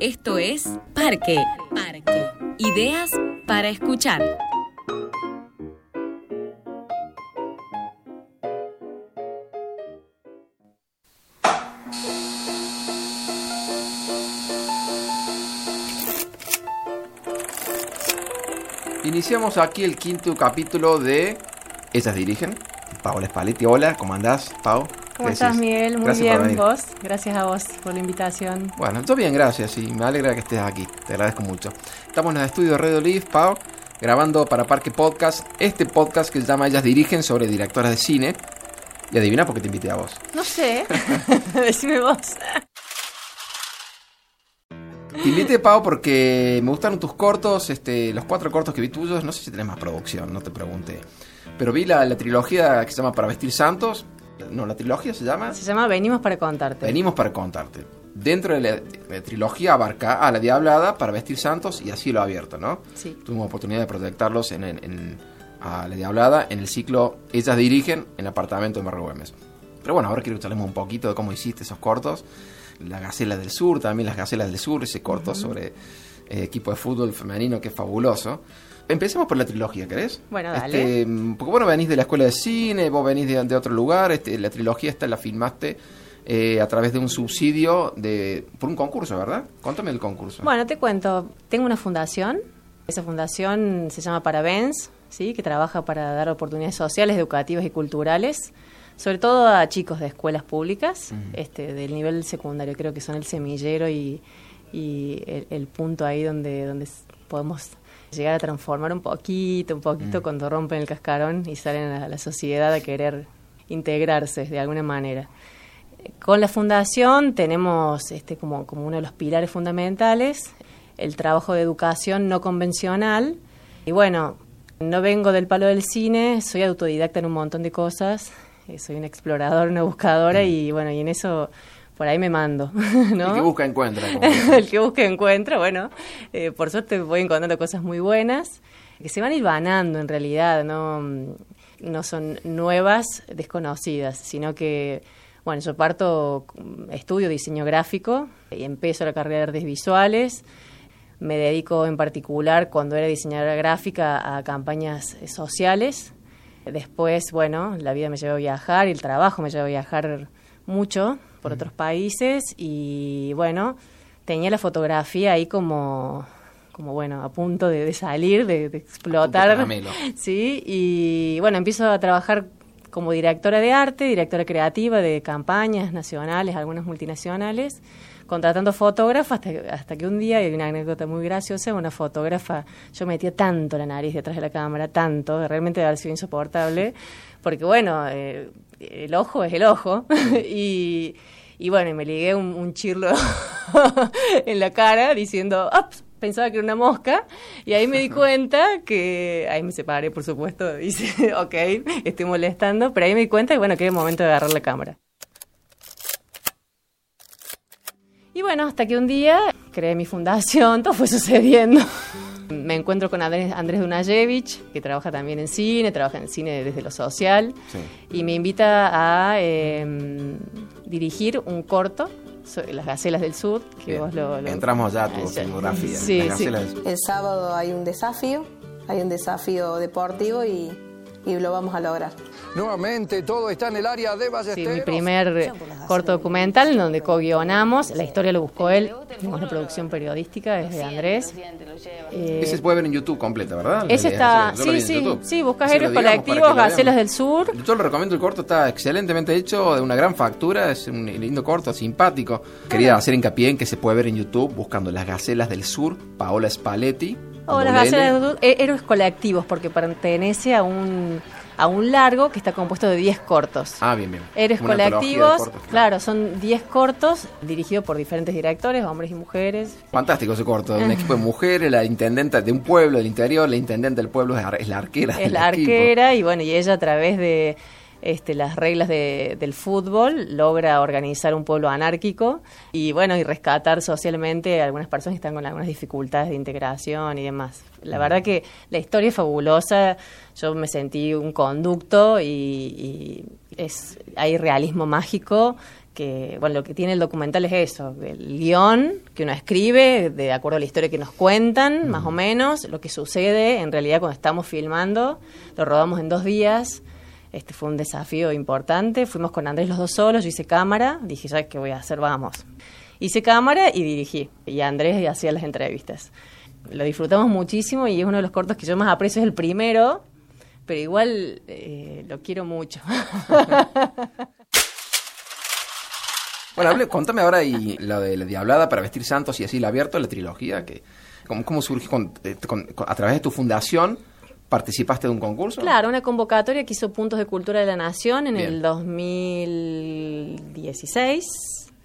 Esto es Parque. Parque. Ideas para escuchar. Iniciamos aquí el quinto capítulo de Ellas Dirigen. Paola Spalletti, hola, ¿cómo andás, Pau? ¿Cómo ¿Qué estás, decís? Miguel? Muy Gracias bien, vos. Gracias a vos por la invitación. Bueno, yo bien, gracias y me alegra que estés aquí. Te agradezco mucho. Estamos en el estudio de Radio Live, Pau, grabando para Parque Podcast, este podcast que se llama Ellas Dirigen sobre directoras de cine. Y adivina por qué te invité a vos. No sé, decime vos. Te invité, Pau, porque me gustaron tus cortos, este, los cuatro cortos que vi tuyos. No sé si tenés más producción, no te pregunté. Pero vi la, la trilogía que se llama Para Vestir Santos. No, la trilogía se llama Se llama Venimos para contarte. Venimos para contarte. Dentro de la, la trilogía abarca a La Diablada, Para Vestir Santos y a Cielo Abierto, ¿no? Sí. Tuvimos oportunidad de proyectarlos en, en- en- a La Diablada en el ciclo Ellas Dirigen en el apartamento de Marro Güemes. Pero bueno, ahora quiero que charlemos un poquito de cómo hiciste esos cortos. La Gacela del Sur, también las Gacelas del Sur, ese corto sobre equipo de fútbol femenino que es fabuloso. Empecemos por la trilogía, ¿querés? Bueno, dale. Este, porque bueno, venís de la escuela de cine, vos venís de, de otro lugar, este, la trilogía esta la filmaste eh, a través de un subsidio de por un concurso, ¿verdad? Contame el concurso. Bueno, te cuento. Tengo una fundación. Esa fundación se llama Parabens, ¿sí? que trabaja para dar oportunidades sociales, educativas y culturales, sobre todo a chicos de escuelas públicas, este, del nivel secundario. Creo que son el semillero y, y el, el punto ahí donde, donde podemos llegar a transformar un poquito, un poquito cuando rompen el cascarón y salen a la sociedad a querer integrarse de alguna manera. Con la fundación tenemos este como, como uno de los pilares fundamentales el trabajo de educación no convencional. Y bueno, no vengo del palo del cine, soy autodidacta en un montón de cosas, eh, soy una exploradora, una buscadora y bueno, y en eso por ahí me mando, ¿no? El que busca encuentra. el que busque encuentra, bueno, eh, por suerte voy encontrando cosas muy buenas que se van hilvanando en realidad, no, no son nuevas, desconocidas, sino que, bueno, yo parto, estudio diseño gráfico y empiezo la carrera de artes visuales, me dedico en particular cuando era diseñadora gráfica a campañas eh, sociales. Después, bueno, la vida me llevó a viajar y el trabajo me llevó a viajar mucho por otros países y bueno, tenía la fotografía ahí como, como bueno, a punto de, de salir, de, de explotar. Sí, y bueno, empiezo a trabajar como directora de arte, directora creativa de campañas nacionales, algunas multinacionales, contratando fotógrafas hasta, que un día, y hay una anécdota muy graciosa, una fotógrafa, yo metía tanto la nariz detrás de la cámara, tanto, realmente debe haber sido insoportable, porque bueno, eh, el ojo es el ojo, y, bueno, me ligué un, chirlo en la cara diciendo, "Ups", pensaba que era una mosca y ahí me di cuenta que ahí me separé por supuesto dice ok estoy molestando pero ahí me di cuenta que bueno que era el momento de agarrar la cámara y bueno hasta que un día creé mi fundación todo fue sucediendo me encuentro con Andrés, Andrés Dunajevich que trabaja también en cine trabaja en cine desde lo social Sí. y me invita a eh, dirigir un corto las gacelas del sur que Bien. vos lo, lo- Entramos ya a tu filmografía. Sí, sí. El sábado hay un desafío, hay un desafío deportivo y, y lo vamos a lograr. Nuevamente todo está en el área de Sí, Ballesteros. mi primer corto documental en donde co-guionamos. La historia lo buscó él. Tenemos la producción periodística desde Andrés. Eh, Ese se puede ver en YouTube completa, ¿verdad? ese está, sí, en sí, YouTube. sí, buscas héroes colectivos, Gacelas del Sur. Yo lo recomiendo, el corto está excelentemente hecho, de una gran factura, es un lindo corto, simpático. Quería hacer hincapié en que se puede ver en YouTube buscando Las Gacelas del Sur, Paola Spalletti. O las Sur, eh, héroes colectivos, porque pertenece a un, a un largo que está compuesto de 10 cortos. Ah, bien, bien. Héroes Una colectivos, cortos, claro, son 10 cortos dirigidos por diferentes directores, hombres y mujeres. Fantástico ese corto, un equipo de mujeres, la intendenta de un pueblo del interior, la intendente del pueblo es la arquera. es la equipo. arquera y bueno, y ella a través de, este, las reglas de- del fútbol, logra organizar un pueblo anárquico y bueno, y rescatar socialmente a algunas personas que están con algunas dificultades de integración y demás. La verdad que la historia es fabulosa, yo me sentí un conducto y, y es, hay realismo mágico que, bueno, lo que tiene el documental es eso, el guion que uno escribe de acuerdo a la historia que nos cuentan, más o menos, lo que sucede en realidad cuando estamos filmando, lo rodamos en dos días, este fue un desafío importante, fuimos con Andrés los dos solos, yo hice cámara, dije, ¿sabes qué voy a hacer? Vamos. Hice cámara y dirigí, y Andrés hacía las entrevistas. Lo disfrutamos muchísimo y es uno de los cortos que yo más aprecio, es el primero, pero igual eh, lo quiero mucho. Bueno, hable, contame ahora y lo de la Diablada para vestir santos y así la abierto, la trilogía, que ¿cómo, cómo surge con- eh, a través de tu fundación? ¿Participaste de un concurso? Claro, una convocatoria que hizo Puntos de Cultura de la Nación en Bien. el 2016.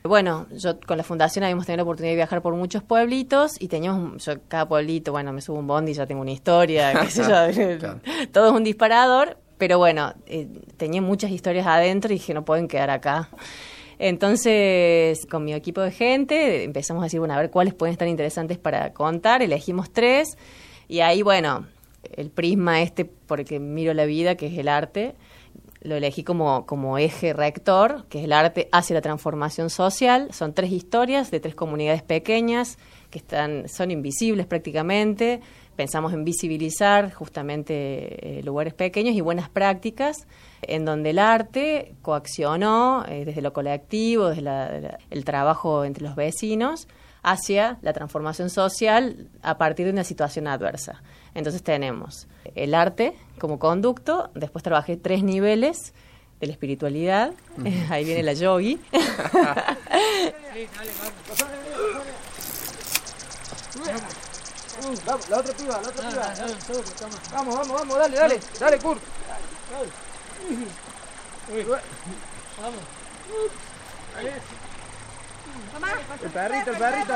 Bueno, yo con la fundación habíamos tenido la oportunidad de viajar por muchos pueblitos y teníamos, yo cada pueblito, bueno, me subo un bondi ya tengo una historia, qué sé yo, Claro. todo es un disparador, pero bueno, eh, tenía muchas historias adentro y dije, no pueden quedar acá. Entonces, con mi equipo de gente, empezamos a decir, bueno, a ver cuáles pueden estar interesantes para contar, elegimos tres, y ahí, bueno, el prisma este, porque miro la vida, que es el arte, lo elegí como, como eje rector, que es el arte hacia la transformación social. Son tres historias de tres comunidades pequeñas que están, son invisibles prácticamente. Pensamos en visibilizar justamente eh, lugares pequeños y buenas prácticas en donde el arte coaccionó eh, desde lo colectivo, desde la- de la- el trabajo entre los vecinos, hacia la transformación social a partir de una situación adversa. Entonces tenemos el arte como conducto, después trabajé tres niveles de la espiritualidad, ahí viene la yogi. La otra piba, la otra piba. Vamos, vamos, vamos, dale, dale, dale, Kurt. El perrito, el perrito.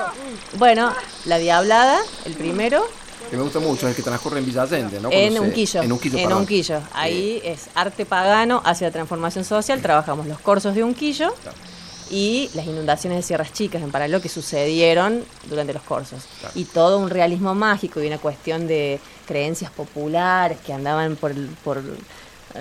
bueno, la diablada, el primero, Que me gusta mucho, es el que transcurre en Villa Allende, ¿no? en Unquillo. En Unquillo, En. Unquillo. Ahí es arte pagano hacia la transformación social. Trabajamos los corsos de Unquillo y las inundaciones de Sierras Chicas en paralelo que sucedieron durante los corsos. Claro. Y todo un realismo mágico y una cuestión de creencias populares que andaban por, por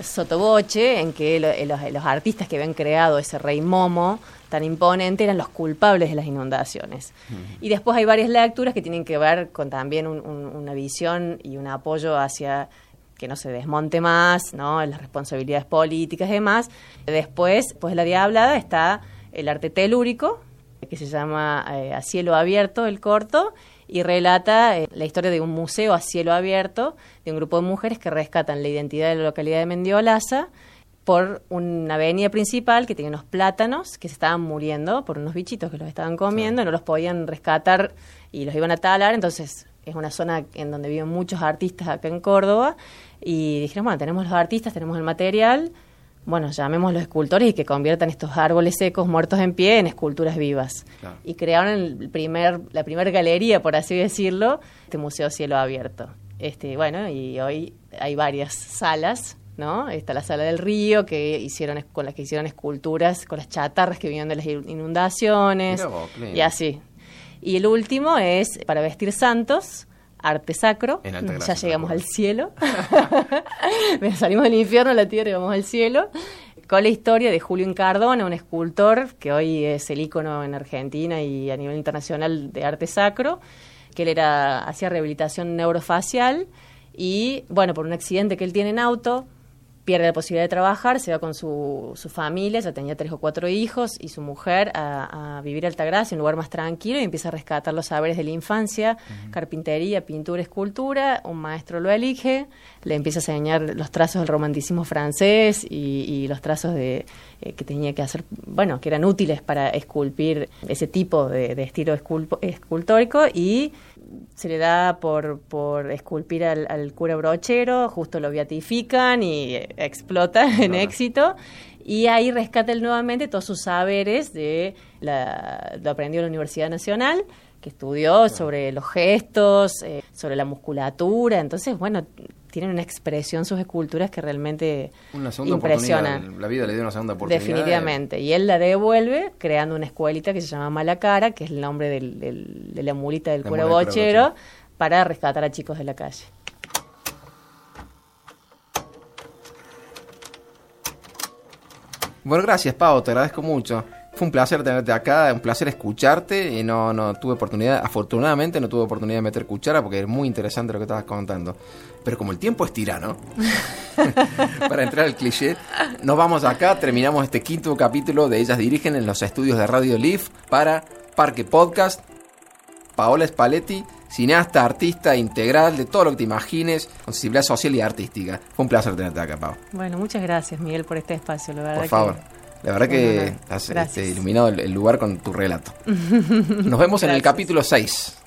sotoboche, en que lo- eh, los, los artistas que habían creado ese rey momo tan imponente eran los culpables de las inundaciones. Y después hay varias lecturas que tienen que ver con también un- un- una visión y un apoyo hacia que no se desmonte más, ¿no? las responsabilidades políticas y demás. Después, pues la diablada está el arte telúrico, que se llama eh, A cielo abierto, el corto, y relata eh, la historia de un museo a cielo abierto, de un grupo de mujeres que rescatan la identidad de la localidad de Mendiolaza por una avenida principal que tenía unos plátanos que se estaban muriendo por unos bichitos que los estaban comiendo, no los podían rescatar y los iban a talar, entonces es una zona en donde viven muchos artistas acá en Córdoba y dijeron, bueno, tenemos los artistas, tenemos el material, bueno, llamemos los escultores y que conviertan estos árboles secos muertos en pie en esculturas vivas. Claro. Y crearon el primer, la primera galería, por así decirlo, este Museo Cielo Abierto. Este, bueno, y hoy hay varias salas, ¿no? Está la sala del río, que hicieron con las que hicieron esculturas, con las chatarras que vinieron de las inundaciones, vos, y así. Y el último es para vestir santos, arte sacro. En alta ya llegamos al cielo. Salimos del infierno a la tierra y vamos al cielo. Con la historia de Julio Incardona, un escultor que hoy es el ícono en Argentina y a nivel internacional de arte sacro, que él era hacía rehabilitación neurofacial y, bueno, por un accidente que él tiene en auto, pierde la posibilidad de trabajar, se va con su, su familia, ya tenía tres o cuatro hijos, y su mujer a, a vivir a Altagracia, un lugar más tranquilo, y empieza a rescatar los saberes de la infancia, carpintería, pintura, escultura, un maestro lo elige, le empieza a enseñar los trazos del romanticismo francés y, y los trazos de eh, que tenía que hacer, bueno, que eran útiles para esculpir ese tipo de, de estilo esculpo- escultórico, y se le da por, por esculpir al, al cura brochero, justo lo beatifican y eh, explota en éxito. Y ahí rescata él nuevamente todos sus saberes de la, lo aprendió en la Universidad Nacional, que estudió sobre los gestos, eh, sobre la musculatura. Entonces, bueno, tienen una expresión sus esculturas que realmente Una segunda impresiona. oportunidad. La vida le dio una segunda oportunidad. Definitivamente. Y él la devuelve creando una escuelita que se llama Malacara, que es el nombre del- del- de la mulita del bochero, bochero. para rescatar a chicos de la calle. Bueno, gracias, Pau, te agradezco mucho. Fue un placer tenerte acá, un placer escucharte y no, no tuve oportunidad, afortunadamente no tuve oportunidad de meter cuchara porque es muy interesante lo que estabas contando. Pero como el tiempo es tirano, para entrar al cliché, nos vamos acá, terminamos este quinto capítulo de Ellas Dirigen en los estudios de Radio Leaf para Parque Podcast. Paola Spalletti, cineasta, artista integral de todo lo que te imagines, con sensibilidad social y artística. Fue un placer tenerte acá, Pau. Bueno, muchas gracias, Miguel, por este espacio. La verdad Por favor. que- La verdad que has este, iluminado el, el lugar con tu relato. Nos vemos en el capítulo 6.